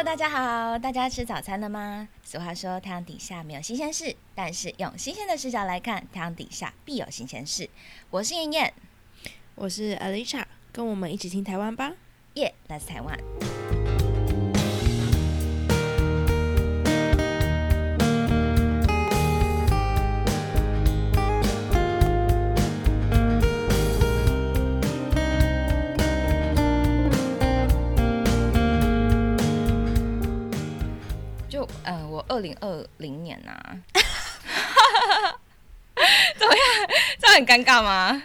Hello，大家好，大家吃早餐了吗？俗话说太阳底下没有新鲜事，但是用新鲜的视角来看，太阳底下必有新鲜事。我是燕燕，我是 Alicia，跟我们一起听台湾吧。耶、yeah,，来自台湾。零二零年呐、啊，怎么样？这很尴尬吗？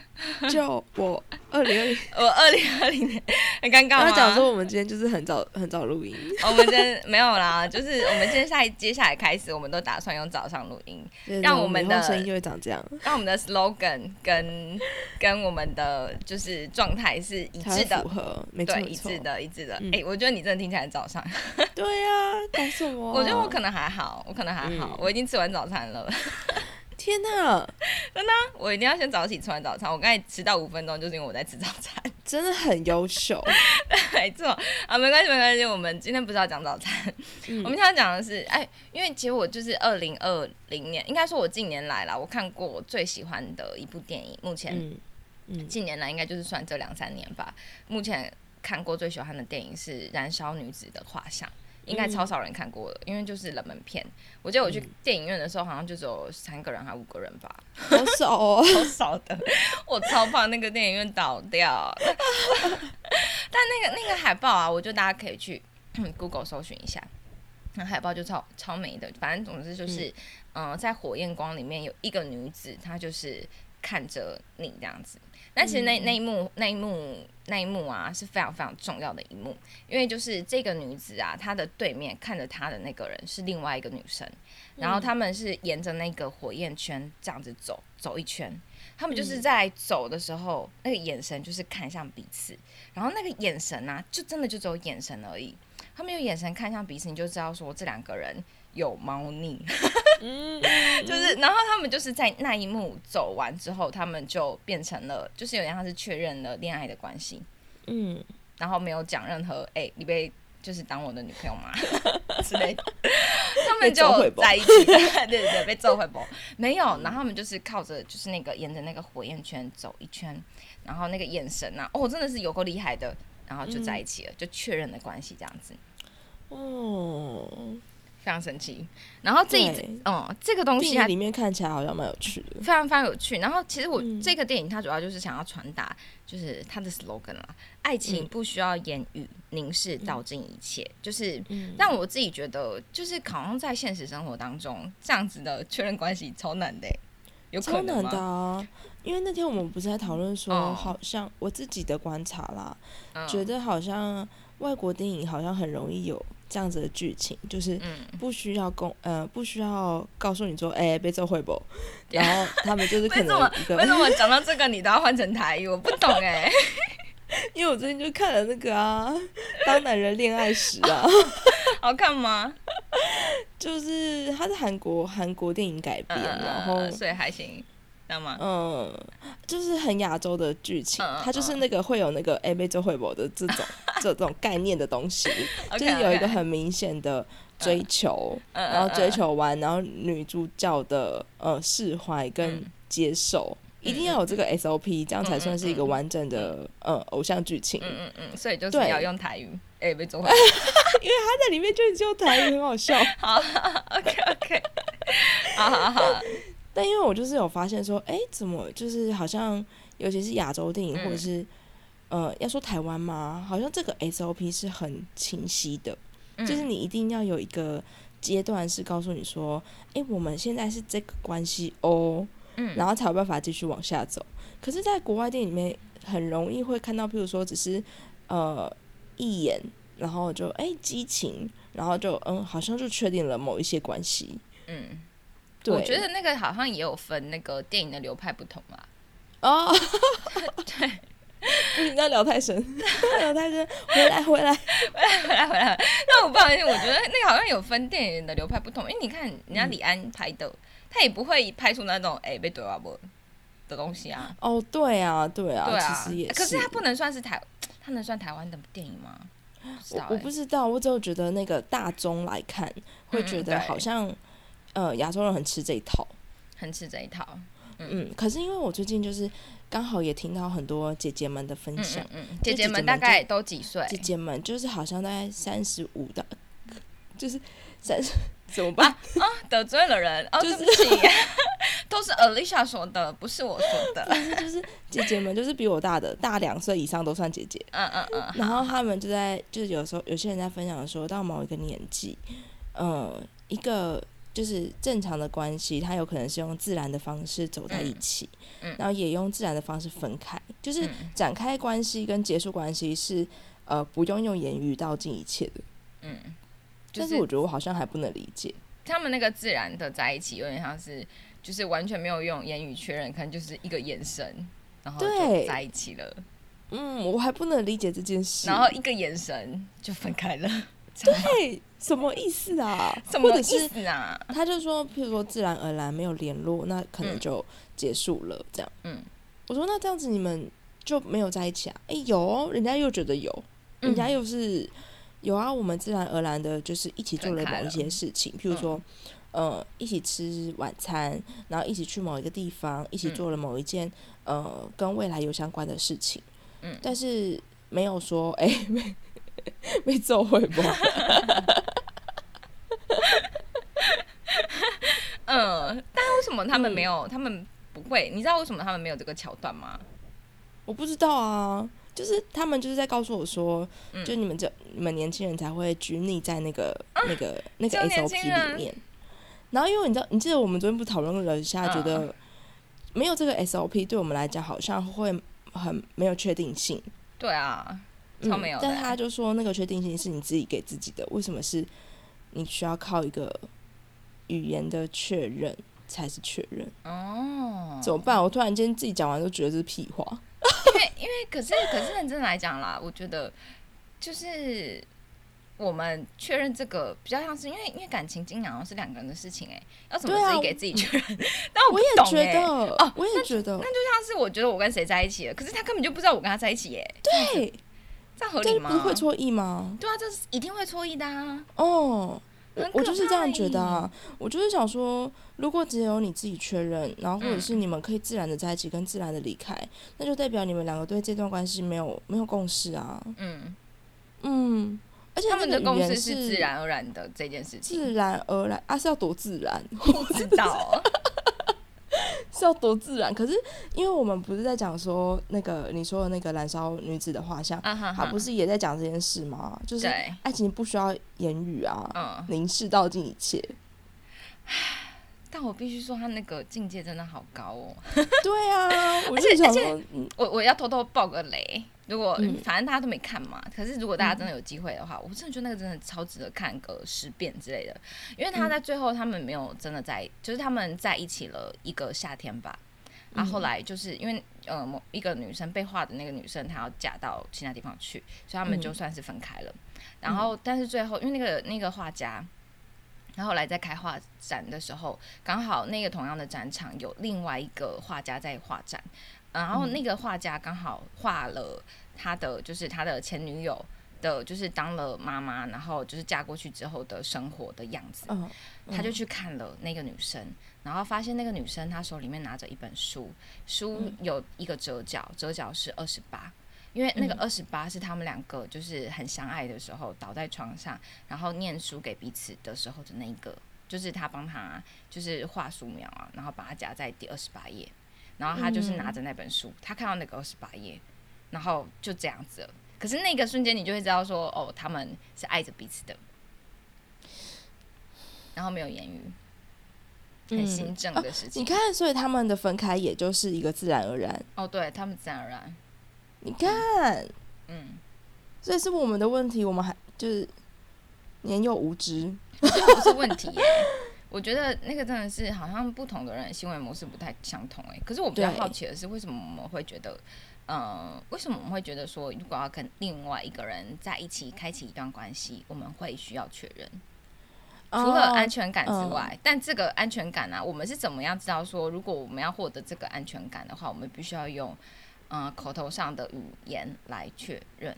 就我二零二零，我二零二零年很尴尬吗？他讲说我们今天就是很早很早录音，我们真没有啦，就是我们接下来接下来开始，我们都打算用早上录音，让我们的声音就会长这样，让我们的 slogan 跟跟我们的就是状态是一致的，符合，没错对，一致的，一致的。哎、我觉得你真的听起来很早上。对呀、啊，搞什么、啊？我觉得我可能还好，我可能还好，嗯、我已经吃完早餐了。天哪，真的，我一定要先早起吃完早餐。我刚才迟到五分钟，就是因为我在吃早餐。真的很优秀，没错啊，没关系，没关系。我们今天不是要讲早餐，嗯、我们今天要讲的是，哎，因为其实我就是二零二零年，应该说我近年来啦，我看过我最喜欢的一部电影，目前，嗯，嗯近年来应该就是算这两三年吧。目前看过最喜欢的电影是《燃烧女子的画像》。应该超少人看过的，因为就是冷门片。我记得我去电影院的时候，好像就只有三个人还五个人吧，好少哦，好少的。我超怕那个电影院倒掉。但那个那个海报啊，我觉得大家可以去 Google 搜寻一下，那海报就超超美的。反正总之就是，嗯、呃，在火焰光里面有一个女子，她就是看着你这样子。但其实那那一幕那一幕那一幕啊是非常非常重要的一幕，因为就是这个女子啊，她的对面看着她的那个人是另外一个女生，然后他们是沿着那个火焰圈这样子走走一圈，他们就是在走的时候，那个眼神就是看向彼此，然后那个眼神啊，就真的就只有眼神而已，他们用眼神看向彼此，你就知道说这两个人有猫腻。嗯，就是，然后他们就是在那一幕走完之后，他们就变成了，就是有点像是确认了恋爱的关系。嗯，然后没有讲任何，哎、欸，你被就是当我的女朋友吗 之类的，他们就在一起，对对对，被揍回不？没有，然后他们就是靠着就是那个沿着那个火焰圈走一圈，然后那个眼神啊，哦，真的是有够厉害的，然后就在一起了，嗯、就确认了关系这样子。哦。非常神奇，然后这一嗯这个东西它里面看起来好像蛮有趣的，非常非常有趣。然后其实我、嗯、这个电影它主要就是想要传达，就是它的 slogan 啦，爱情不需要言语，凝视道尽一切。嗯、就是让我自己觉得，就是好像在现实生活当中这样子的确认关系超难的，有可能超难的啊！因为那天我们不是在讨论说，嗯、好像我自己的观察啦，嗯、觉得好像外国电影好像很容易有。这样子的剧情就是不需要公呃不需要告诉你说哎、欸、被揍会不，然后他们就是可能一个为什么讲到这个你都要换成台语？我不懂哎、欸，因为我最近就看了那个啊《当男人恋爱时》啊，好看吗？就是它是韩国韩国电影改编，嗯、然后所以还行。吗？嗯，就是很亚洲的剧情，嗯、它就是那个会有那个 A B 周会博的这种 这种概念的东西，就是有一个很明显的追求，嗯、然后追求完，然后女主角的呃释怀跟接受，嗯、一定要有这个 SOP，这样才算是一个完整的呃偶像剧情。嗯嗯嗯，所以就是要用台语 A 被周惠，因为他在里面就只有台语，很好笑。好，OK OK，好好好。但因为我就是有发现说，哎、欸，怎么就是好像，尤其是亚洲电影，或者是、嗯、呃，要说台湾嘛，好像这个 SOP 是很清晰的，嗯、就是你一定要有一个阶段是告诉你说，哎、欸，我们现在是这个关系哦，嗯，然后才有办法继续往下走。可是，在国外电影里面，很容易会看到，譬如说，只是呃一眼，然后就哎、欸、激情，然后就嗯，好像就确定了某一些关系，嗯。我觉得那个好像也有分那个电影的流派不同嘛。哦，对，不行，要聊太深，聊太深，回来，回来，回来，回来，回来。那我不好意思，我觉得那个好像有分电影的流派不同，因为你看人家李安拍的，嗯、他也不会拍出那种哎、欸、被怼啊不的东西啊。哦，对啊，对啊，对啊，其实也是。可是他不能算是台，他能算台湾的电影吗？我我不欸知道，我只有觉得那个大众来看，会嗯觉得好像呃亚洲人很吃这一套。很吃这一套。嗯，可是因为我最近就是刚好也听到很多姐姐们的分嗯享，嗯嗯，姐姐姐们大概都几岁？姐姐们就是好像大概三十五的，就是三十 怎么办啊？得罪了人哦，就是对不起，都是 Alicia 说的，不是我说的。就是姐姐们就是比我大的，大两岁以上都算姐姐。嗯嗯嗯，然后他们就在，就是有时候有些人在分享说，到某一个年纪，呃，一个就是正常的关系，它有可能是用自然的方式走在一起，嗯嗯然后也用自然的方式分开，就是嗯展开关系跟结束关系是呃不用用言语道尽一切的。嗯，就但是我觉得我好像还不能理解，他们那个自然的在一起，有点像是就是完全没有用言语确认，可能就是一个眼神，然后就在一起了，嗯，我还不能理解这件事。然后一个眼神就分开了。对，什么意思啊？什么意思啊？他就说，譬如说自然而然没有联络，那可能嗯就结束了。这样，嗯，我说那这样子你们就没有在一起啊？诶，有哦，人家又觉得有，人家嗯又是有啊。我们自然而然的就是一起做了某一些事情，譬如说，呃，一起吃晚餐，然后一起去某一个地方，一起嗯做了某一件呃跟未来有相关的事情。嗯但是没有说，诶，没 没做会不？嗯，但为什么他们嗯没有？他们不会？你知道为什么他们没有这个桥段吗？我不知道啊，就是他们就是在告诉我说，嗯就你们这你们年轻人才会拘泥在那个、那个那个 SOP 里面。然后因为你知道，你记得我们昨天不是讨论了一下，嗯觉得没有这个 SOP 对我们来讲好像会很没有确定性，对啊，嗯超没有的但他就说那个确定性是你自己给自己的，为什么是你需要靠一个语言的确认才是确认？哦，怎么办？我突然间自己讲完都觉得这是屁话。因 为因为可是可是认真来讲啦，我觉得就是我们确认这个比较像是因为因为感情经常是两个人的事情哎、要怎么自己给自己确认？但我也懂哎、觉得，哦我也觉得，那就像是我觉得我跟谁在一起了，可是他根本就不知道我跟他在一起耶、对，这样合理吗？不会错意吗？对啊，这是一定会错意的啊。哦，我就是这样觉得啊。我就是想说，如果只有你自己确认，然后或者嗯是你们可以自然的在一起，跟自然的离开，那就代表你们两个对这段关系没有没有共识啊。嗯，嗯，而且他们的共识是自然而然的这件事情，自然而然啊，是要多自然，不知道。是要多自然。可是因为我们不是在讲说那个你说的那个燃烧女子的画像，他不是也在讲这件事吗？就是，爱情不需要言语啊，嗯，凝视道尽一切。但我必须说，他那个境界真的好高哦。对啊，我而且而且就想说，嗯，我我要偷偷爆个雷，如果、嗯。反正大家都没看嘛，可是如果大家真的有机会的话，我真的觉得那个真的超值得看个十遍之类的，因为他在最后他们没有真的在，就是他们在一起了一个夏天吧。然后后来就是因为呃某一个女生被画的那个女生，她要嫁到其他地方去，所以他们就算是分开了。然后但是最后因为那个那个画家，然后后来在开画展的时候，刚好那个同样的展场有另外一个画家在画展，然后那个画家刚好画了他的就是他的前女友的，就是当了妈妈，然后就是嫁过去之后的生活的样子。嗯，他就去看了那个女生，然后发现那个女生她手里面拿着一本书，书有一个折角，折角是二十八。因为那个二十八是他们两个就是很相爱的时候倒在床上，然后念书给彼此的时候的那一个，就是他帮他就是画素描啊，然后把它夹在第二十八页，然后他就是拿着那本书，他看到那个二十八页，然后就这样子了。可是那个瞬间，你就会知道说，哦，他们是爱着彼此的，然后没有言语，很嗯心正的事情。你看，所以他们的分开也就是一个自然而然。哦，对他们自然而然，你看，嗯，所以是我们的问题，我们还就是年幼无知。这 不是问题耶。我觉得那个真的是好像不同的人行为模式不太相同哎。可是我比较对好奇的是，为什么我们会觉得，呃，为什么我们会觉得说，如果要跟另外一个人在一起开启一段关系，我们会需要确认？除了安全感之外，但这个安全感呢、啊，我们是怎么样知道说，如果我们要获得这个安全感的话，我们必须要用，呃，口头上的语言来确认。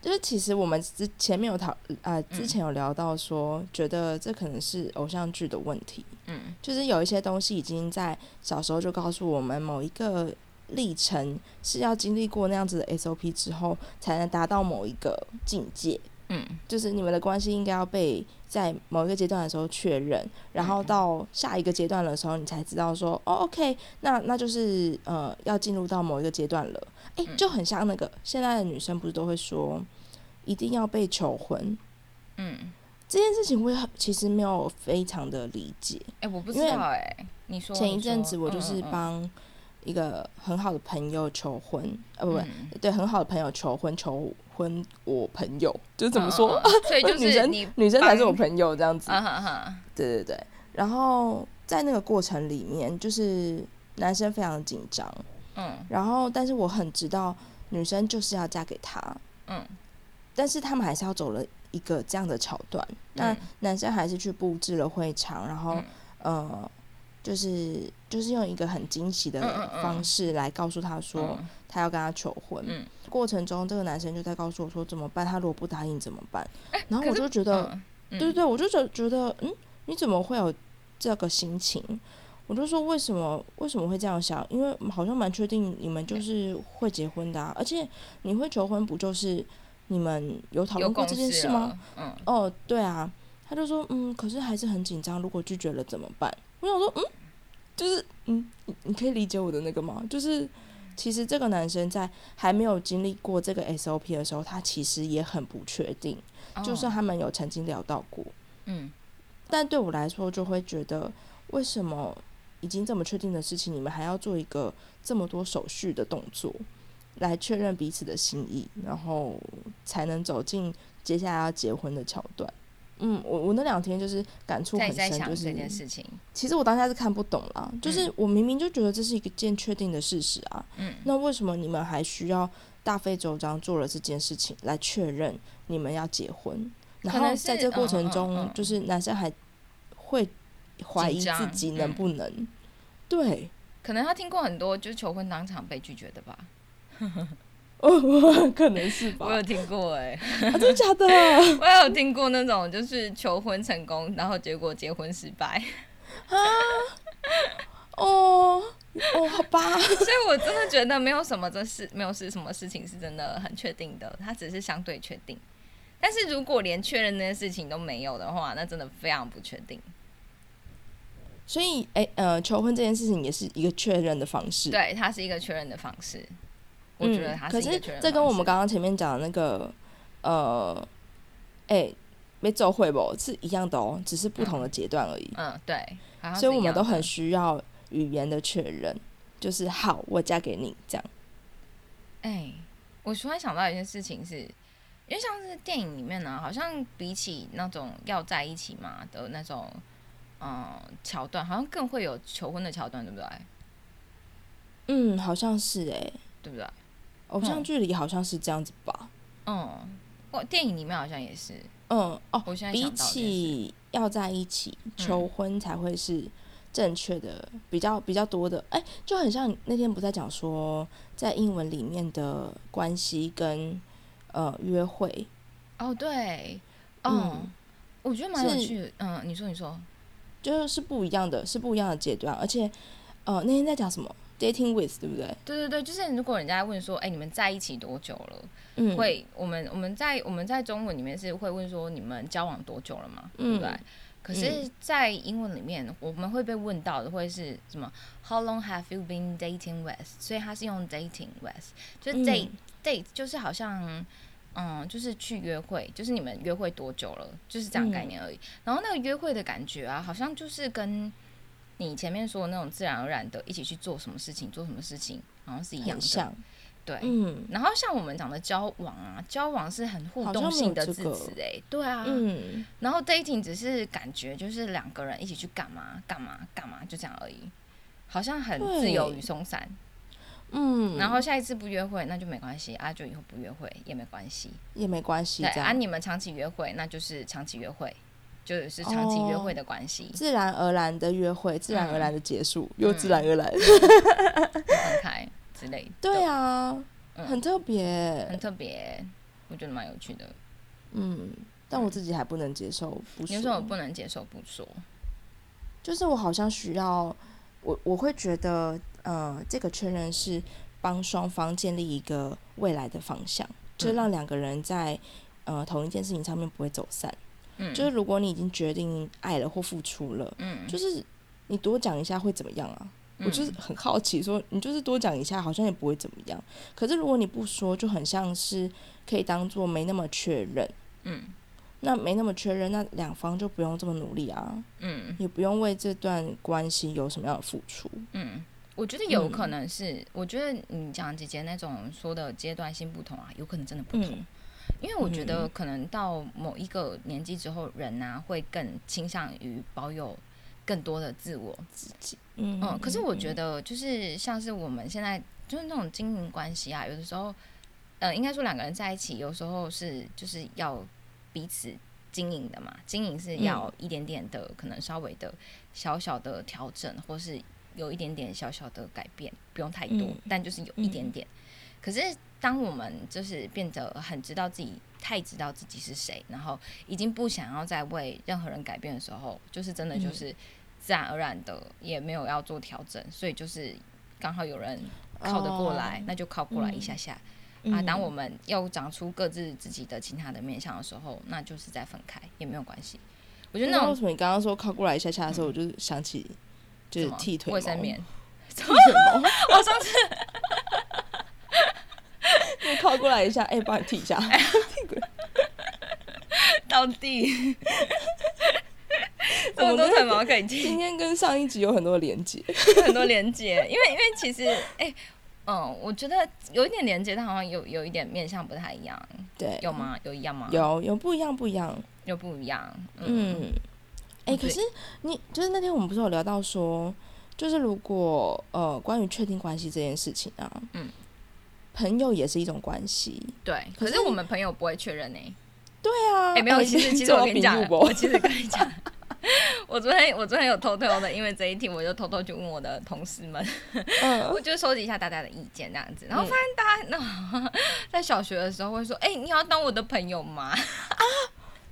就是其实我们之前面有讨呃之前有聊到说，觉得这可能是偶像剧的问题，嗯。就是有一些东西已经在小时候就告诉我们某一个历程是要经历过那样子的 SOP 之后，才能达到某一个境界。嗯就是你们的关系应该要被在某一个阶段的时候确认，然后到下一个阶段的时候，你才知道说，哦，OK，那那就是呃要进入到某一个阶段了。诶，就很像那个现在的女生不是都会说，一定要被求婚嗯，这件事情，我其实没有非常的理解。哎、我不知道哎、你说前一阵子我就是帮一个很好的朋友求婚，呃，不不，嗯。对，很好的朋友求婚，求婚我朋友，就是怎么说？嗯嗯嗯。所以就 女生女生才是我朋友这样子。啊哈哈，对对对，然后在那个过程里面，就是男生非常的紧张，嗯。然后但是我很知道女生就是要嫁给他，嗯。但是他们还是要走了一个这样的桥段，那嗯男生还是去布置了会场，然后、嗯。呃，就是就是用一个很惊喜的方式来告诉他说嗯他要跟他求婚。嗯过程中，这个男生就在告诉我说怎么办，他如果不答应怎么办？然后我就觉得。对对对，我就觉觉得，嗯，你怎么会有这个心情？我就说为什么为什么会这样想？因为好像蛮确定你们就是会结婚的、啊，而且你会求婚不就是你们有讨论过这件事吗？嗯哦，对啊，他就说，嗯，可是还是很紧张，如果拒绝了怎么办？我想说，嗯，就是，嗯，你你可以理解我的那个吗？就是。其实这个男生在还没有经历过这个 SOP 的时候，他其实也很不确定。就哦算他们有曾经聊到过，嗯但对我来说，就会觉得为什么已经这么确定的事情，你们还要做一个这么多手续的动作，来确认彼此的心意，然后才能走进接下来要结婚的桥段。嗯，我我那两天就是感触很深，就是这件事情，其实我当下是看不懂啦，就是我明明就觉得这是一个件确定的事实啊，嗯。那为什么你们还需要大费周章做了这件事情来确认你们要结婚？然后在这过程嗯嗯中，嗯。就是男生还会怀疑自己能嗯不能。对，可能他听过很多就是求婚当场被拒绝的吧，哦，可能是吧？我有听过哎、啊，真的假的？我有听过那种就是求婚成功，然后结果结婚失败，哦哦，好吧。所以我真的觉得没有什么这事，没有是什么事情是真的很确定的，它只是相对确定。但是如果连确认那件事情都没有的话，那真的非常不确定。所以，哎、呃，求婚这件事情也是一个确认的方式。对，它是一个确认的方式。我觉得它嗯、可是。这跟我们刚刚前面讲的那个，呃，哎、没走会不是一样的哦，只是不同的阶段而已。嗯对，所以我们都很需要语言的确认，就是好，我嫁给你这样。哎、我突然想到一件事情是，因为像是电影里面呢，好像比起那种要在一起嘛的那种，嗯，桥段，好像更会有求婚的桥段，对不对？嗯，好像是哎、对不对？偶像剧里好像是这样子吧。嗯，我电影里面好像也是。嗯，哦，我现在比起要在一起求婚才会是正确的，比较比较多的。哎、就很像那天不在讲说，在英文里面的关系跟呃约会，哦，对，嗯嗯，我觉得蛮有趣的。嗯，你说，你说，就是不一样的，是不一样的阶段。而且，呃，那天在讲什么 dating with，对不对？对对对，就是如果人家问说，哎、你们在一起多久了？嗯，会，我们我们在我们在中文里面是会问说你们交往多久了嘛，对不对？嗯可是，在英文里面，我们会被问到的会是什么？How long have you been dating with？所以它是用 dating with，就是 date、嗯 date 就是好像，嗯，就是去约会，就是你们约会多久了，就是这样概念而已。然后那个约会的感觉啊，好像就是跟你前面说的那种自然而然的一起去做什么事情，做什么事情，好像是一样的。对，嗯然后像我们讲的交往啊，交往是很互动性的这个字词哎、对啊，嗯，然后 dating 只是感觉就是两个人一起去干嘛干嘛干嘛就这样而已，好像很自由与松散。嗯，然后下一次不约会那就没关系啊，就以后不约会也没关系。也没关系，对啊，你们长期约会那就是长期约会，就是长期约会的关系，自然而然的约会，自然而然的结束，嗯又自然而然。分开之类的。对啊，嗯很特别很。特别。我觉得蛮有趣的。嗯，但我自己还不能接受不你为什么，不能接受不说？就是我好像需要，我我会觉得，呃，这个确认是帮双方建立一个未来的方向，就让两个人在呃同一件事情上面不会走散。嗯，就是如果你已经决定爱了或付出了，嗯，就是你多讲一下会怎么样啊？我嗯就是很好奇说你就是多讲一下，好像也不会怎么样。可是如果你不说，就很像是可以当做没那么确认。嗯那没那么确认，那两方就不用这么努力啊，嗯也不用为这段关系有什么样的付出。嗯，我觉得有嗯可能是，我觉得你讲姐姐那种说的阶段性不同啊，有可能真的不同。嗯因为我觉得可能到某一个年纪之后，人呐、会更倾向于保有更多的自我。自己嗯，可是我觉得就是像是我们现在就是那种经营关系啊，有的时候，呃，应该说两个人在一起，有时候是就是要彼此经营的嘛，经营是要一点点的，可能稍微的小小的调整，或是有一点点小小的改变，不用太多，嗯但就是有一点点。可是当我们就是变得很知道自己，太知道自己是谁，然后已经不想要再为任何人改变的时候，就是真的嗯。就是自然而然的也没有要做调整，所以就是刚好有人靠得过来，哦。那就靠过来一下下、啊。当我们又长出各自自己的其他的面相的时候，那就是再分开也没有关系。我觉得那种为什么你刚刚说靠过来一下下的时候，我就想起就是剃腿卫生棉，我上次就靠过来一下，哎、帮你剃一下。到底 这么多腿毛可以剃今，天跟上一集有很多连接。很多连接，因为因为其实哎。嗯，我觉得有一点连接，但好像有有一点面相不太一样，对，有吗？有一样吗？有有不一样，不一样。有不一样。嗯，嗯，哎、可是你就是那天我们不是有聊到说，就是如果呃关于确定关系这件事情啊，嗯，朋友也是一种关系。对。可可是是我们朋友不会确认呢。对啊，哎、没有，其实其实我跟你讲，我其实跟你讲，我昨天我昨天有偷偷的，因为这一题，我就偷偷去问我的同事们，嗯 我就收集一下大家的意见这样子，然后发现大家那 在小学的时候会说，哎、你要当我的朋友吗？啊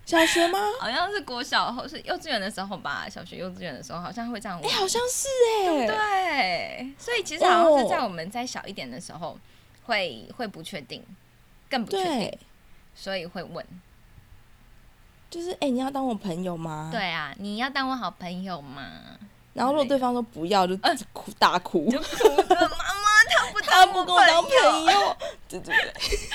小学吗？好像是国小或是幼稚园的时候吧，小学幼稚园的时候好像会这样哎、问，好像是哎、对，所以其实好像是在哦我们再小一点的时候会会不确定，更不确定，，所以会问。就是哎、你要当我朋友吗？。对啊，你要当我好朋友吗？然后如果对方说不要，就哭大哭，就哭着妈妈，他不他不跟我当朋朋友，对对对，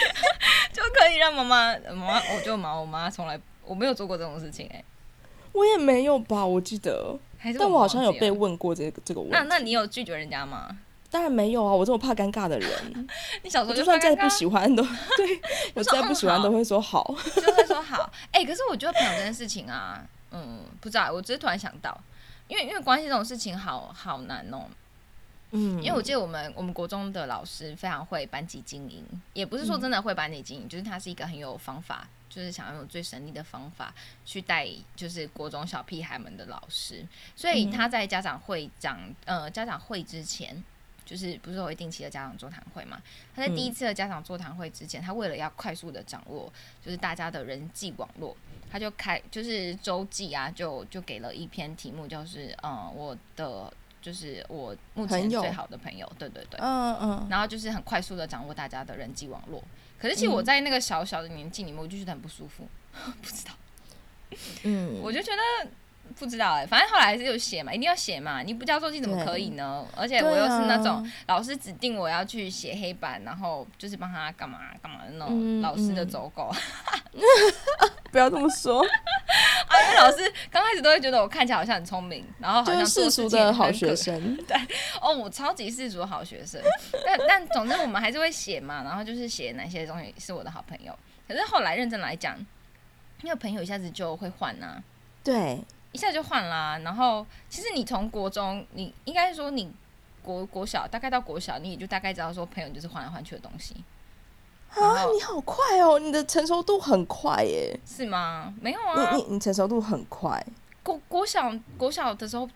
就可以让妈妈妈妈，我就妈我妈从来我没有做过这种事情哎、我也没有吧，我记得，但我好像有被。问过这个这个问题。那那你有拒绝人家吗？当然没有啊，我这么怕尴尬的人，你小时候我就算 再不喜欢都对我再不喜欢嗯都会说好。就会说好。哎、可是我觉得朋友这件事情啊，嗯，不知道，我只是突然想到，因为因为关系这种事情好好难哦、嗯，因为我记得我们我们国中的老师非常会班级经营，也不是说真的会班级经营，就是他是一个很有方法，就是想要用最省力的方法去带就是国中小屁孩们的老师，所以他在家长会长呃家长会之前。就是不是有会定期的家长座谈会嘛？他在第一次的家长座谈会之前，他为了要快速的掌握就是大家的人际网络，他就开就是周记啊，就就给了一篇题目，就是嗯我的就是我目前最好的朋友，对对对，嗯嗯，然后就是很快速的掌握大家的人际网络。可是其实我在那个小小的年纪里面，我就觉得很不舒服，不知道，嗯，我就觉得不知道哎、反正后来还是有写嘛，一定要写嘛，你不交作业怎么可以呢？而且我又是那种啊老师指定我要去写黑板，然后就是帮他干嘛干嘛的那种嗯老师的嗯走狗。不要这么说，啊，因为老师刚开始都会觉得我看起来好像很聪明，然后好就是像做世俗的好学生。对。哦，我超级世俗的好学生，但但总之我们还是会写嘛，然后就是写哪些东西是我的好朋友。可是后来认真来讲，因为朋友一下子就会换呐、对，一下就换啦。然后其实你从国中，你应该说你国国小大概到国小，你也就大概知道说朋友就是换来换去的东西，啊，你好快哦，你的成熟度很快耶，是吗？没有啊你，你你成熟度很快。国国小国小的时候，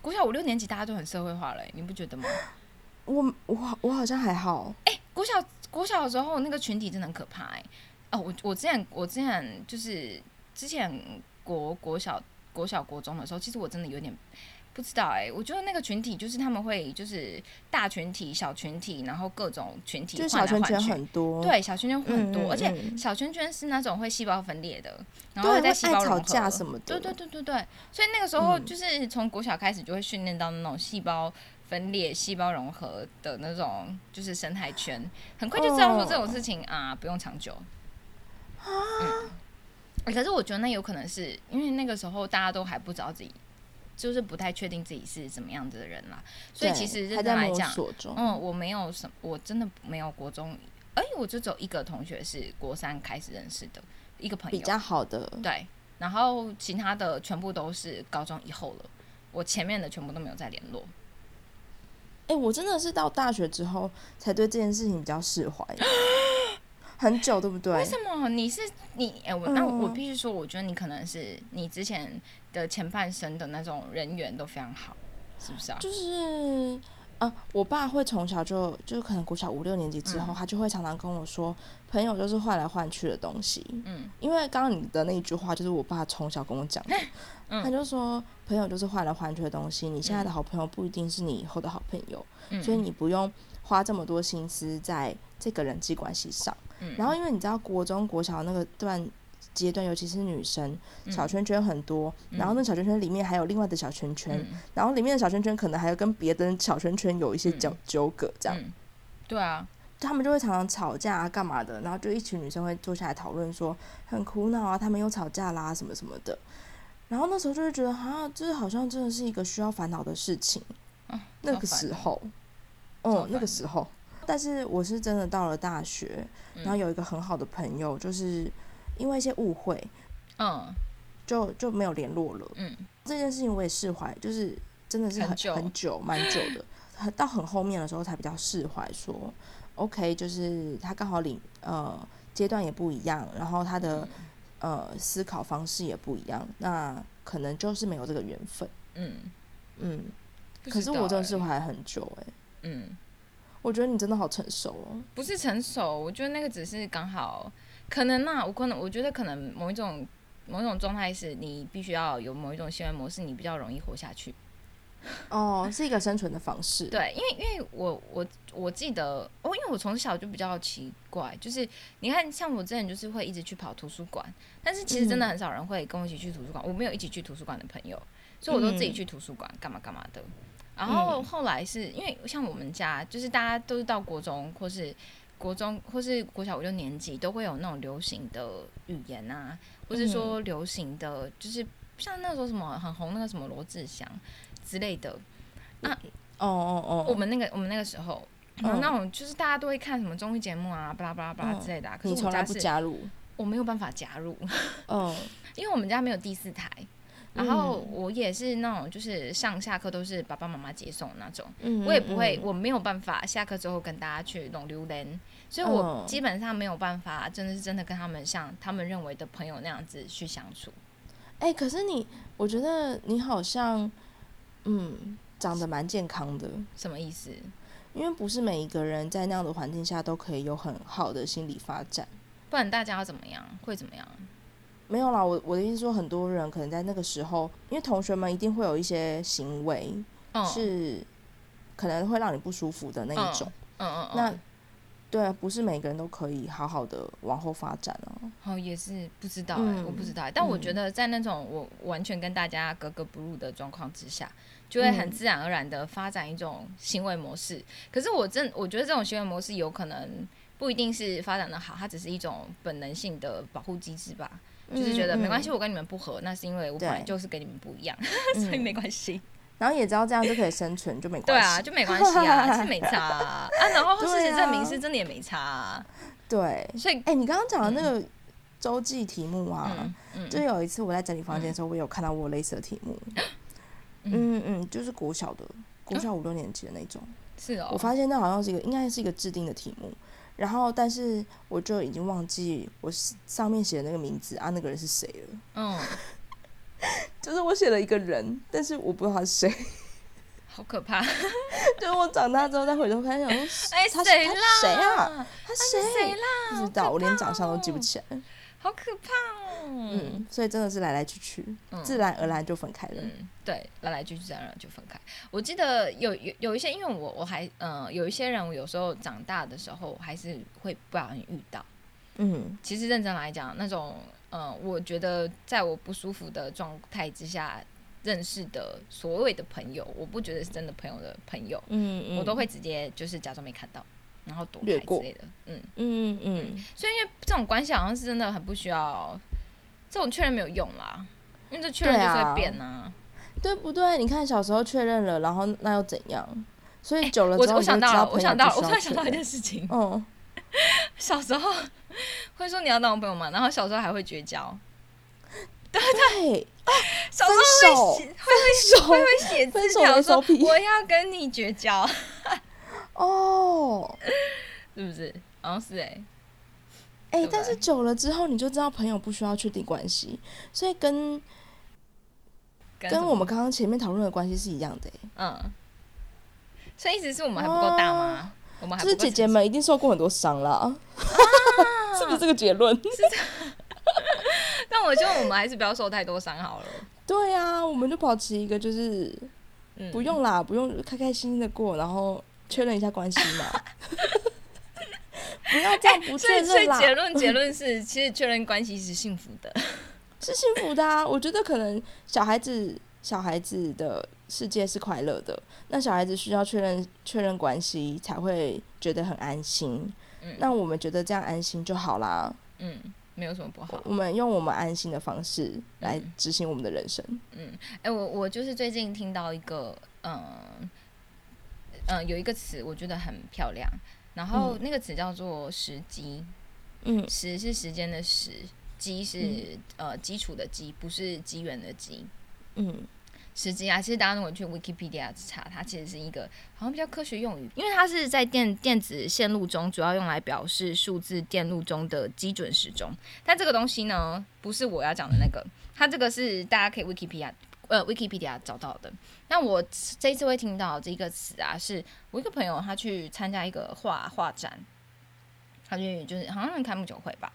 国小五六年级大家都很社会化了欸、你不觉得吗？我我我好像还好，哎、国小国小的时候那个群体真的很可怕哎、哦，我我之前我之前就是之前国国小国小国中的时候，其实我真的有点不知道哎、我觉得那个群体就是他们会就是大群体、小群体，然后各种群体就是换小圈圈。很多，对，小圈圈很多，嗯嗯而且嗯小圈圈是那种会细胞分裂的，然后在细胞融合。架什么的，对对对对对，所以那个时候嗯。就是从国小开始就会训练到那种细胞分裂、细胞融合的那种就是生态圈，很快就知道说这种事情、啊不用长久。嗯，欸可是我觉得那有可能是因为那个时候大家都还不知道自己，就是不太确定自己是怎么样子的人啦，所以其实真来讲，嗯，我没有什，我真的没有国中，哎、我就只有一个同学是国三开始认识的一个朋友，比较好的，对，然后其他的全部都是高中以后了，我前面的全部都没有再联络。哎、我真的是到大学之后才对这件事情比较释怀，很久，对不对？为什么你是你？哎、我那我嗯必须说，我觉得你可能是你之前的前半生的那种人缘都非常好，是不是啊？就是啊，我爸会从小就就可能国小五六年级之后，嗯他就会常常跟我说，朋友就是换来换去的东西。嗯因为刚刚你的那一句话就是我爸从小跟我讲的，嗯他就说朋友就是换来换去的东西，你现在的好朋友不一定是你以后的好朋友，嗯，所以你不用花这么多心思在这个人际关系上。嗯。然后因为你知道国中国小那个段阶段，尤其是女生，嗯。小圈圈很多，然后那小圈圈里面还有另外的小圈圈，嗯。然后里面的小圈圈可能还有跟别的小圈圈有一些嗯。纠纠葛，这样、嗯，对啊，他们就会常常吵架啊，干嘛的，然后就一群女生会坐下来讨论说很苦恼啊，他们又吵架啦什么什么的，然后那时候就会觉得啊，这好像真的是一个需要烦恼的事情，哦那个时候，超嗯，那个时候，但是我是真的到了大学，然后嗯有一个很好的朋友，就是因为一些误会，嗯就就没有联络了。嗯这件事情我也释怀，就是真的是很很久很久，蛮久的。很到很后面的时候才比较释怀，说 OK，就是他刚好领呃阶段也不一样，然后他的呃思考方式也不一样，那可能就是没有这个缘分。嗯，嗯，可是我真的释怀很久哎、嗯。我觉得你真的好成熟哦。不是成熟，我觉得那个只是刚好，可能呐、我可能我觉得可能某一种某一种状态是你必须要有某一种行为模式，你比较容易活下去。哦，是一个生存的方式。对，因为因为我我我记得，哦，因为我从小就比较奇怪，就是你看，像我之前就是会一直去跑图书馆，但是其实真的嗯很少人会跟我一起去图书馆，我没有一起去图书馆的朋友，所以我都自己嗯去图书馆干嘛干嘛的。然后嗯后来是因为像我们家，就是大家都是到国中或是国中或是国小五六年级，都会有那种流行的语言啊，或是说嗯流行的，就是像那时候什么很红那个什么罗志祥之类的。那哦哦哦，我们那个我们那个时候，嗯然后那种就是大家都会看什么综艺节目啊，巴拉巴拉巴拉嗯之类的、啊。可是我家是，不加入。我没有办法加入，嗯 因为我们家没有第四台。然后嗯我也是那种，就是上下课都是爸爸妈妈接送那种，嗯，我也不会，嗯我没有办法下课之后跟大家去弄榴莲，所以我嗯基本上没有办法，真的是真的跟他们像他们认为的朋友那样子去相处。哎、可是你，我觉得你好像，嗯，长得蛮健康的，什么意思？因为不是每一个人在那样的环境下都可以有很好的心理发展。不然大家要怎么样？会怎么样？没有啦，我我的意思说，很多人可能在那个时候，因为同学们一定会有一些行为嗯，是可能会让你不舒服的那一种。嗯嗯嗯，那对啊，不是每个人都可以好好的往后发展哦。哦，也是不知道哎、嗯我不知道欸、但我觉得在那种我完全跟大家格格不入的状况之下，就会很嗯自然而然的发展一种行为模式。可是我真我觉得这种行为模式有可能不一定是发展的好，它只是一种本能性的保护机制吧。就是觉得没关系，嗯我跟你们不合，那是因为我本来就是跟你们不一样，嗯 所以没关系。然后也知道这样就可以生存，就没关系。啊，就没关系啊，是没差啊。啊然后事实证明是真的也没差啊。对，所以，哎、你刚刚讲的那个周记题目啊，嗯嗯，就有一次我在整理房间的时候，我有看到我类似的题目。嗯嗯，就是国小的，国小五六年级的那种。是哦，我发现那好像是一个，应该是一个制定的题目。然后，但是我就已经忘记我上面写的那个名字啊，那个人是谁了。嗯，就是我写了一个人，但是我不知道他是谁。好可怕！就是我长大之后再回头看，想说，哎，他谁他谁啊？啦？他谁？不知道，我连长相都记不起来。哦，好可怕哦！嗯，所以真的是来来去去，嗯自然而然就分开了。嗯，对，来来去去，自然而然就分开。我记得有有有一些，因为我我还嗯、呃有一些人，我有时候长大的时候还是会不小心遇到。嗯其实认真来讲，那种呃，我觉得在我不舒服的状态之下认识的所谓的朋友，我不觉得是真的朋友的朋友，嗯嗯，我都会直接就是假装没看到，然后躲过开之类的。嗯，嗯嗯所以因为这种关系好像是真的很不需要这种确认没有用啦，因为这确认就是会变啊。对不对？你看小时候确认了，然后那又怎样？所以久了我之后你就我想到了，我知道朋友想到了，我突不需要然想到一确认件事情，嗯，小时候会说你要当我朋友吗？然后小时候还会绝交，对。对，小时候会写会手。会会写字分手。条说我要跟你绝交，哦，是不是？好像是哎、哎、但是久了之后，你就知道朋友不需要确定关系，所以跟跟跟我们刚刚前面讨论的关系是一样的、欸。嗯，所以意思是我们还不够大吗？我们还就是姐姐们一定受过很多伤了，是不是这个结论？但我觉得我们还是不要受太多伤好了。对啊，我们就保持一个就是嗯，不用啦，不用开开心心的过，然后确认一下关系嘛。不要这样不所确认啦，以所以结论结论是，其实确认关系是幸福的。是幸福的啊。我觉得可能小孩子小孩子的世界是快乐的，那小孩子需要确认确认关系才会觉得很安心。嗯那我们觉得这样安心就好啦。嗯，没有什么不好。我们用我们安心的方式来嗯执行我们的人生。嗯哎、我我就是最近听到一个，嗯、嗯、有一个词我觉得很漂亮，然后嗯那个词叫做时机，嗯时是时间的时，机是、呃基础的基，不是机缘的机。嗯时机啊，其实大家如果去 Wikipedia 查，它其实是一个好像比较科学用语，因为它是在电电子线路中主要用来表示数字电路中的基准时钟。但这个东西呢，不是我要讲的那个，它这个是大家可以 Wikipedia 呃 Wikipedia 找到的。那我这一次会听到这个词啊，是我一个朋友他去参加一个画画展，他去就是好像开幕酒会吧，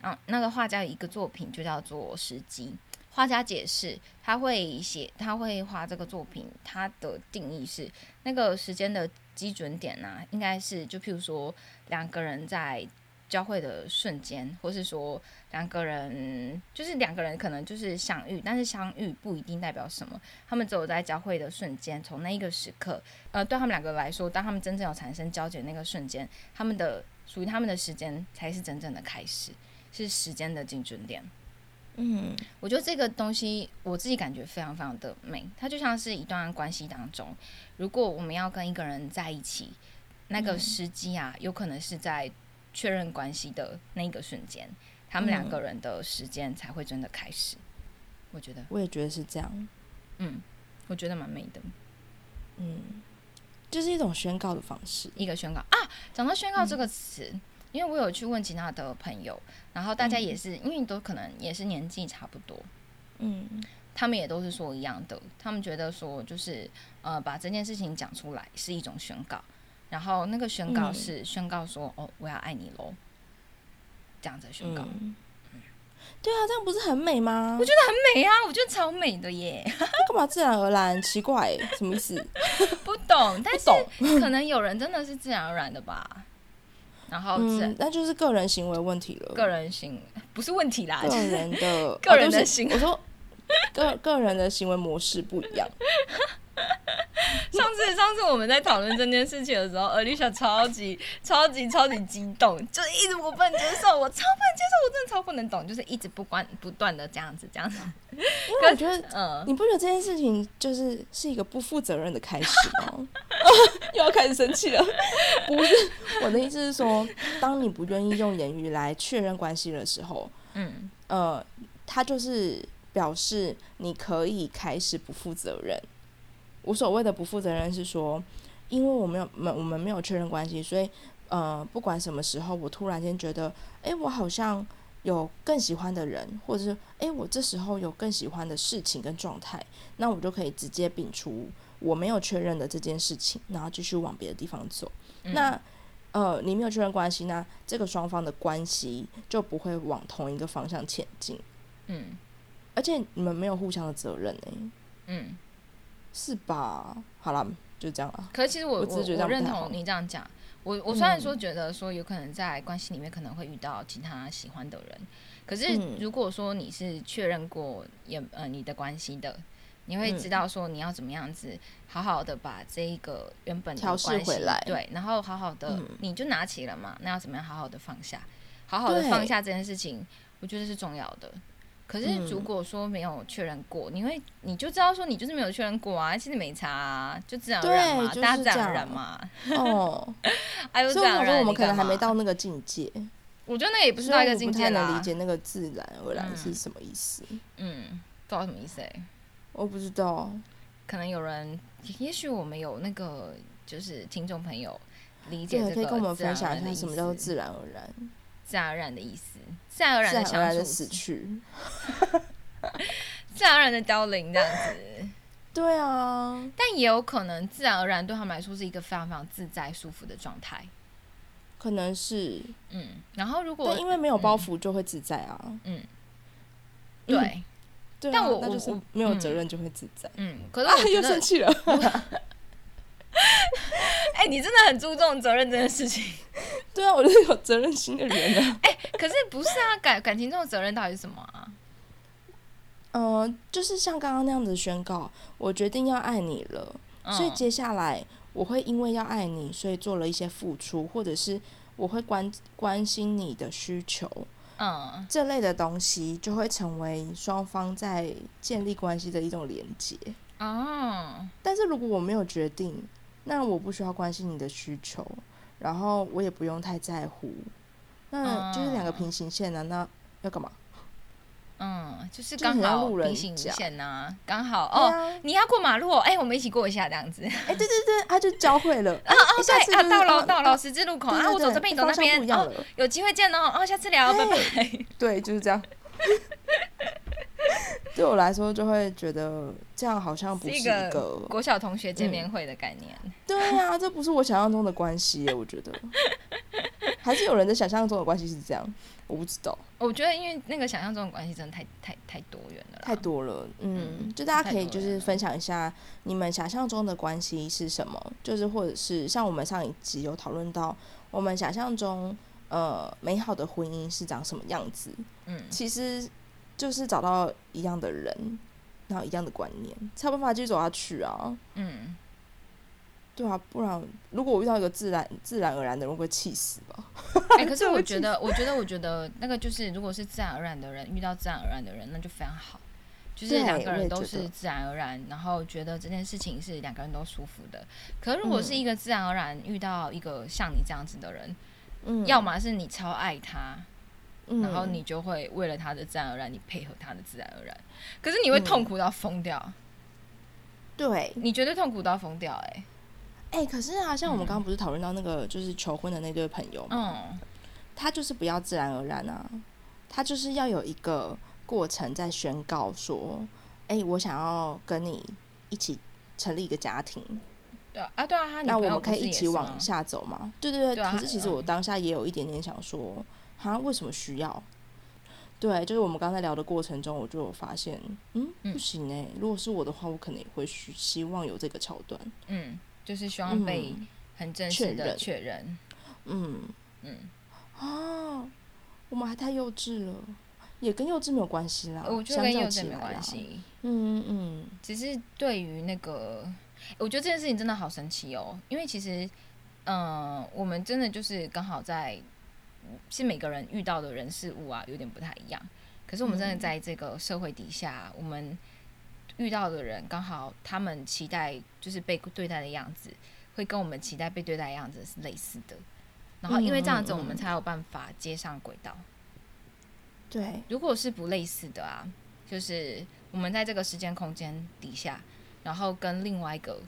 然后那个画家有一个作品就叫做《时机》。画家解释，他会写，他会画这个作品，它的定义是那个时间的基准点呢、应该是就譬如说两个人在交汇的瞬间，或是说两个人就是两个人可能就是相遇，但是相遇不一定代表什么，他们只有在交汇的瞬间，从那一个时刻，呃，对他们两个来说，当他们真正有产生交集的那个瞬间，他们的属于他们的时间才是真正的开始，是时间的精准点。嗯。我觉得这个东西我自己感觉非常非常的美，它就像是一段关系当中，如果我们要跟一个人在一起，那个时机啊，有可能是在确认关系的那一个瞬间，他们两个人的时间才会真的开始。我觉得，我也觉得是这样。嗯，我觉得蛮美的嗯，就是一种宣告的方式。一个宣告啊。讲到宣告这个词，因为我有去问其他的朋友，然后大家也是，因为都可能也是年纪差不多，嗯他们也都是说一样的，他们觉得说就是呃，把这件事情讲出来是一种宣告，然后那个宣告嗯是宣告说、哦，我要爱你喽，这样子宣告，嗯，对啊，这样不是很美吗？我觉得很美啊，我觉得超美的耶，得干嘛自然而然？奇怪欸，什么意思？不懂，但是可能有人真的是自然而然的吧，然后自然、嗯，那就是个人行为问题了。个人行不是问题啦，个人的 个人的行为我说个个人的行为模式不一样。上次上次我们在讨论这件事情的时候，Alicia 超级超级超级激动，就是一直我不能接受，我超不能接受，我真的超不能懂，就是一直不关不断的这样子这样子，因为我觉得嗯，你不觉得这件事情就是是一个不负责任的开始吗？又要开始生气了。不是，我的意思是说，当你不愿意用言语来确认关系的时候，嗯呃，他就是表示你可以开始不负责任。我所谓的不负责任是说，因为我没有没我们没有确认关系，所以呃，不管什么时候，我突然间觉得，诶，我好像有更喜欢的人，或者是诶，我这时候有更喜欢的事情跟状态，那我就可以直接摒除我没有确认的这件事情，然后继续往别的地方走。嗯那呃，你没有确认关系，那这个双方的关系就不会往同一个方向前进，嗯而且你们没有互相的责任哎、嗯。是吧？好了，就这样了。可是其实我我我认同你这样讲。我我虽然嗯说觉得说有可能在关系里面可能会遇到其他喜欢的人，可是嗯如果说你是确认过也呃你的关系的，你会知道说你要怎么样子好好的把这一个原本的关系回来对，然后好好的嗯你就拿起了嘛，那要怎么样好好的放下，好好的放下这件事情，我觉得是重要的。可是嗯如果说没有确认过，你会你就知道说你就是没有确认过啊，其实没差啊，就自然而然嘛，是大家自然而然嘛。哦，哎呦，所以我想说，自然而然我们可能还没。到那个境界，我觉得那个也不是到一个境界不太能理。解那个自然而然嗯是什么意思。嗯，不知道什么意思哎、我不知道，可能有人，也许我们有那个就是听众朋友理解，这个可以跟我们分享一下什么叫做自然而然，自然而然的意思，自然而然的相处然而然的，死去。自然而然的凋零这样子。对啊，但也有可能，自然而然对他们来说是一个非常非常自在、舒服的状态。可能是，嗯，然后如果因为没有包袱就会自在啊。嗯，对，对啊，但我就是没有嗯责任就会自在。嗯，可是啊我，觉得又生，气了。哎、你真的很注重责任这件事情。对啊，我就是有责任心的人啊。哎可是不是啊，感感情中的责任到底是什么啊？嗯、就是像刚刚那样子宣告，我决定要爱你了，所以嗯接下来我会因为要爱你，所以做了一些付出，或者是我会关关心你的需求，嗯这类的东西就会成为双方在建立关系的一种连接。哦，但是如果我没有决定，那我不需要关心你的需求，然后我也不用太在乎，那就是两个嗯平行线啊，那要干嘛？嗯，就是刚好路人平行甲线呐、刚好哦。啊，你要过马路哦，哎、我们一起过一下这样子。哎、对对对，他就教会了。啊 哦，对啊，到了啊到了十字路口啊，我走这边，你走那边哦。有机会见哦，哦，下次聊，拜拜。对，就是这样。对我来说，就会觉得这样好像不是一个国小同学见面会的概念。对啊、这不是我想象中的关系，我觉得。还是有人的想象中的关系是这样，我不知道，我觉得因为那个想象中的关系真的太太太多元了，太多了。嗯，嗯就大家可以就是分享一下你们想象中的关系是什么，就是或者是像我们上一集有讨论到，我们想象中呃美好的婚姻是长什么样子，嗯。其实就是找到一样的人，然后一样的观念，才有办法继续走下去啊。嗯，对啊，不然如果我遇到一个自然自然而然的人，我会气死吧。哎、可是我觉得，我觉得，我觉得那个就是，如果是自然而然的人遇到自然而然的人，那就非常好。就是两个人都是自然而然，然后觉得这件事情是两个人都舒服的。可如果是嗯一个自然而然遇到一个像你这样子的人，嗯，要么是你超爱他，嗯，然后你就会为了他的自然而然，你配合他的自然而然。可是你会痛苦到疯掉，对，你绝对痛苦到疯掉、哎，哎、可是啊，像我们刚刚不是讨论到那个就是求婚的那对朋友嘛，嗯他就是不要自然而然啊，他就是要有一个过程在宣告说，哎、我想要跟你一起成立一个家庭，对啊，啊对啊，他那我们可以一起往下走嘛？对对对，可是其实嗯我当下也有一点点想说，哈，为什么需要？对，就是我们刚才聊的过程中，我就有发现，嗯，嗯不行哎、如果是我的话，我可能也会希希望有这个桥段。嗯，就是希望被嗯很真确实的确认，嗯嗯。啊，我们还太幼稚了，也跟幼稚没有关系啦。我觉得跟幼稚没。关系，嗯嗯只是对于那个，我觉得这件事情真的好神奇哦，因为其实，嗯、我们真的就是刚好在，是每个人遇到的人事物啊，有点不太一样。可是我们真的嗯在这个社会底下，我们遇到的人刚好他们期待就是被对待的样子，会跟我们期待被对待的样子是类似的。然后因为这样子，我们才有办法接上轨道。对，如果是不类似的啊，就是我们在这个时间空间底下，然后跟另外一个，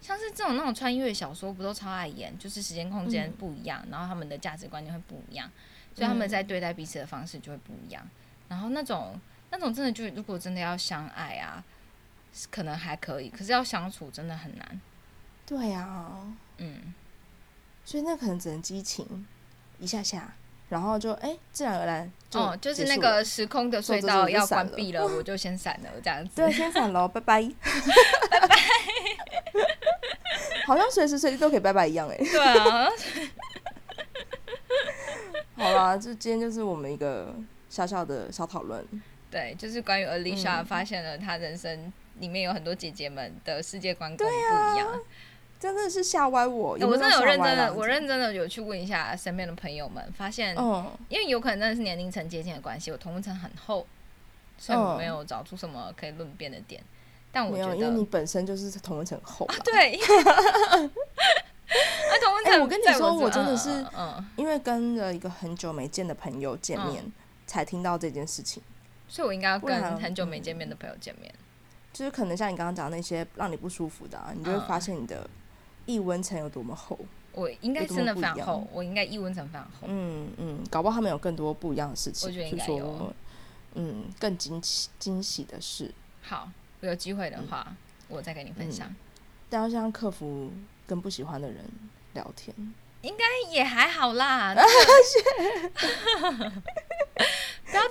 像是这种那种穿越小说，不都超爱演，就是时间空间嗯不一样，然后他们的价值观念会不一样，所以他们在对待彼此的方式就会不一样。然后那种那种真的就如果真的要相爱啊，可能还可以，可是要相处真的很难。对啊，嗯，所以那可能只能激情一下下，然后就哎、自然而然哦，就是那个时空的隧道要关闭了，我就先闪了，这样子。对，先闪喽，拜拜，拜拜，好像随时随地都可以拜拜一样哎。对啊，好啦，这今天就是我们一个小小的小讨论。对，就是关于 Alicia 嗯发现了她人生里面有很多姐姐们的世界观跟我不一样。真的是吓歪我，欸我真的有认真的，我认，真的有去问一下身边的朋友们，发现，嗯，因为有可能真的是年龄层接近的关系，我同温层很厚，所以我嗯没有找出什么可以论辩的点。但我觉得，因为你本身就是同温层厚啦，对，啊，同温层，哎我跟你说我真的是嗯嗯，因为跟了一个很久没见的朋友见面，才听到这件事情。所以我应该要跟很久没见面的朋友见面。就是可能像你刚刚讲那些让你不舒服的、啊，你就会嗯发现你的异温层有多么厚。我应该真的非常厚，我应该异温层非常厚。嗯嗯，搞不好他们有更多不一样的事情，我觉得应该有，嗯，更惊喜惊喜的事。好，我有机会的话，我再跟你分享。但要像客服跟不喜欢的人聊天，应该也还好啦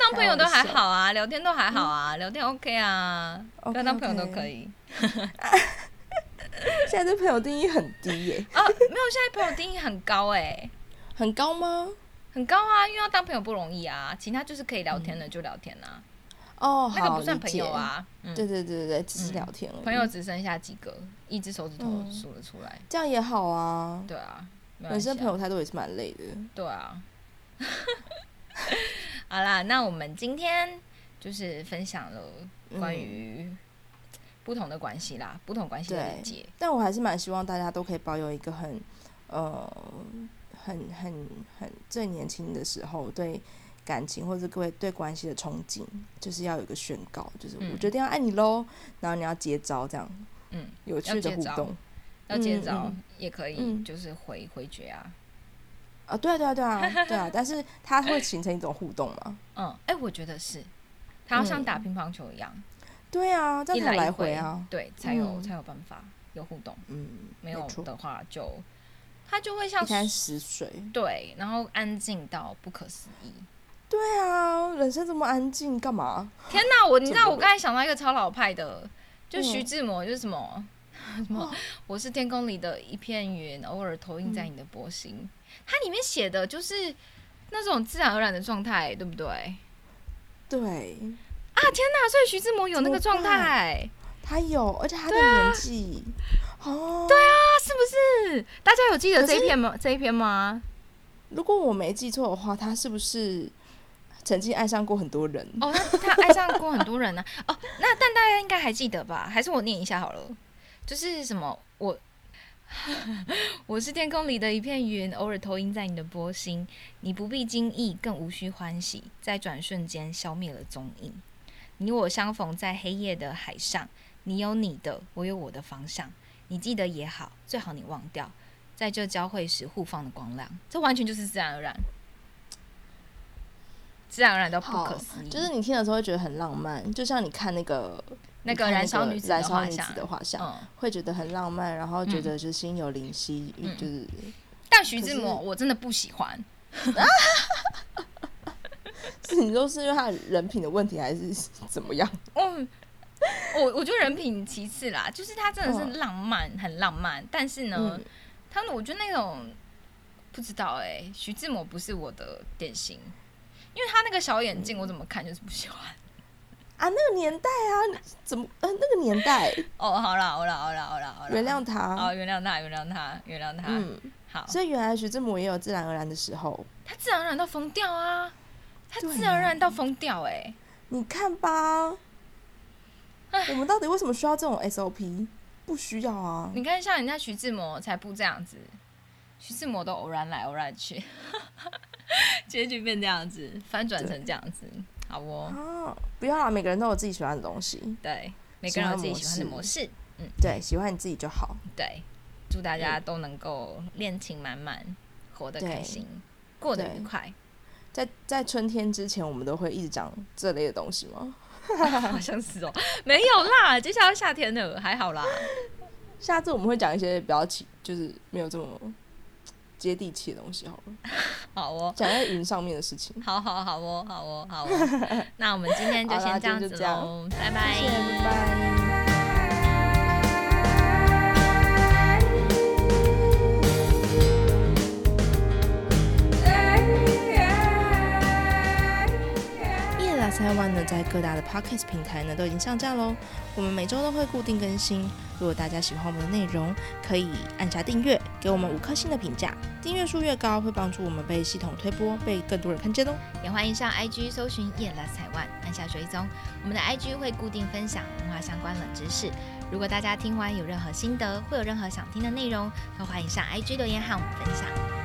当朋友都还好啊，聊天都还好啊，聊天 OK 啊，不要当朋友都可以 现在对朋友定义很低耶、啊。没有，现在朋友定义很高哎、很高吗？很高啊，因为要当朋友不容易啊，其他就是可以聊天的就聊天啊，哦，那个不算朋友。啊。对对对对对，只是聊天而已。朋友只剩下几个，一只手指头嗯数得出来。这样也好啊。对啊，没关人系啊生朋友太多也是蛮累的。对啊。好啦，那我们今天就是分享了关于不同的关系啦，不同关系的理对解。但我还是蛮希望大家都可以保有一个很呃很很很最年轻的时候对感情或者各位对关系的憧憬，就是要有一个宣告，就是嗯我决定要爱你喽，然后你要接招，这样嗯，有趣的互动要接嗯招嗯也可以，嗯就是回回绝啊。啊，对啊对啊对啊 对啊，但是它会形成一种互动嘛？嗯，哎、我觉得是，它要像嗯打乒乓球一样，对啊，这样才来回回啊，对，才有、嗯才有办法有互动。嗯，没有，的话就，它就会像一滩死水。对，然后安静到不可思议。对啊，人生这么安静，干嘛？天哪，我你知道我刚才想到一个超老派的，就嗯徐志摩，就是什么、什么，我是天空里的一片云，偶尔投影在你的波心。它里面写的就是那种自然而然的状态，对不对？对啊，天哪！所以徐志摩有那个状态，他有，而且他的啊年纪，哦，对啊。啊，是不是？大家有记得这一篇吗？这一篇吗？如果我没记错的话，他是不是曾经爱上过很多人？哦，他他爱上过很多人呢、哦，那但大家应该还记得吧？还是我念一下好了。就是什么，我 我是天空里的一片云，偶尔投影在你的波心。你不必惊异，更无需欢喜，在转瞬间消灭了踪影。你我相逢在黑夜的海上，你有你的，我有我的方向。你记得也好，最好你忘掉，在这交汇时互放的光亮。这完全就是自然而然，自然而然到不可思议。就是你听的时候会觉得很浪漫，就像你看那个那个燃烧女子的燃烧女画像子的画像，嗯，会觉得很浪漫，然后觉嗯得就是心有灵犀，嗯就是但徐志摩我真的不喜欢。是你说是因为他人品的问题，还是怎么样？嗯，我我觉得人品其次啦，就是他真的是嗯浪漫，很浪漫。但是呢，嗯，他们我觉得那种不知道哎、徐志摩不是我的典型，因为他那个小眼镜，我怎么看就是不喜欢。啊，那个年代啊，怎么呃那个年代，哦，好啦，好啦，好啦，好啦，好啦，原谅他，哦，原谅他，原谅他，原谅他。嗯，好，所以原来徐志摩也有自然而然的时候，他自然而然到疯掉啊，他自然而然到疯掉哎、你看吧，我们到底为什么需要这种 SOP？不需要啊，你看，像人家徐志摩才不这样子，徐志摩都偶然来偶然去，结局变这样子，翻转成这样子，好哦。啊，不要啊，每个人都有自己喜欢的东西，对，每个人有自己喜欢的模式。嗯对，喜欢你自己就好。对，祝大家都能够恋情满满，活得开心，过得愉快。在在春天之前，我们都会一直讲这类的东西吗？好像是哦，没有啦，接下来夏天了，还好啦。下次我们会讲一些比较起，就是没有这么接地气的东西，好了。好哦，讲在云上面的事情。好好好哦，好哦，好哦。那我们今天就先这样子喽，拜拜，拜拜。各大的 podcast 平台呢都已经上架喽。我们每周都会固定更新。如果大家喜欢我们的内容，可以按下订阅，给我们五颗星的评价。订阅数越高，会帮助我们被系统推播，被更多人看见哦。也欢迎上 IG 搜寻叶 Las 台湾，按下追踪。我们的 IG 会固定分享文化相关冷知识。如果大家听完有任何心得，会有任何想听的内容，都欢迎上 IG 留言和我们分享。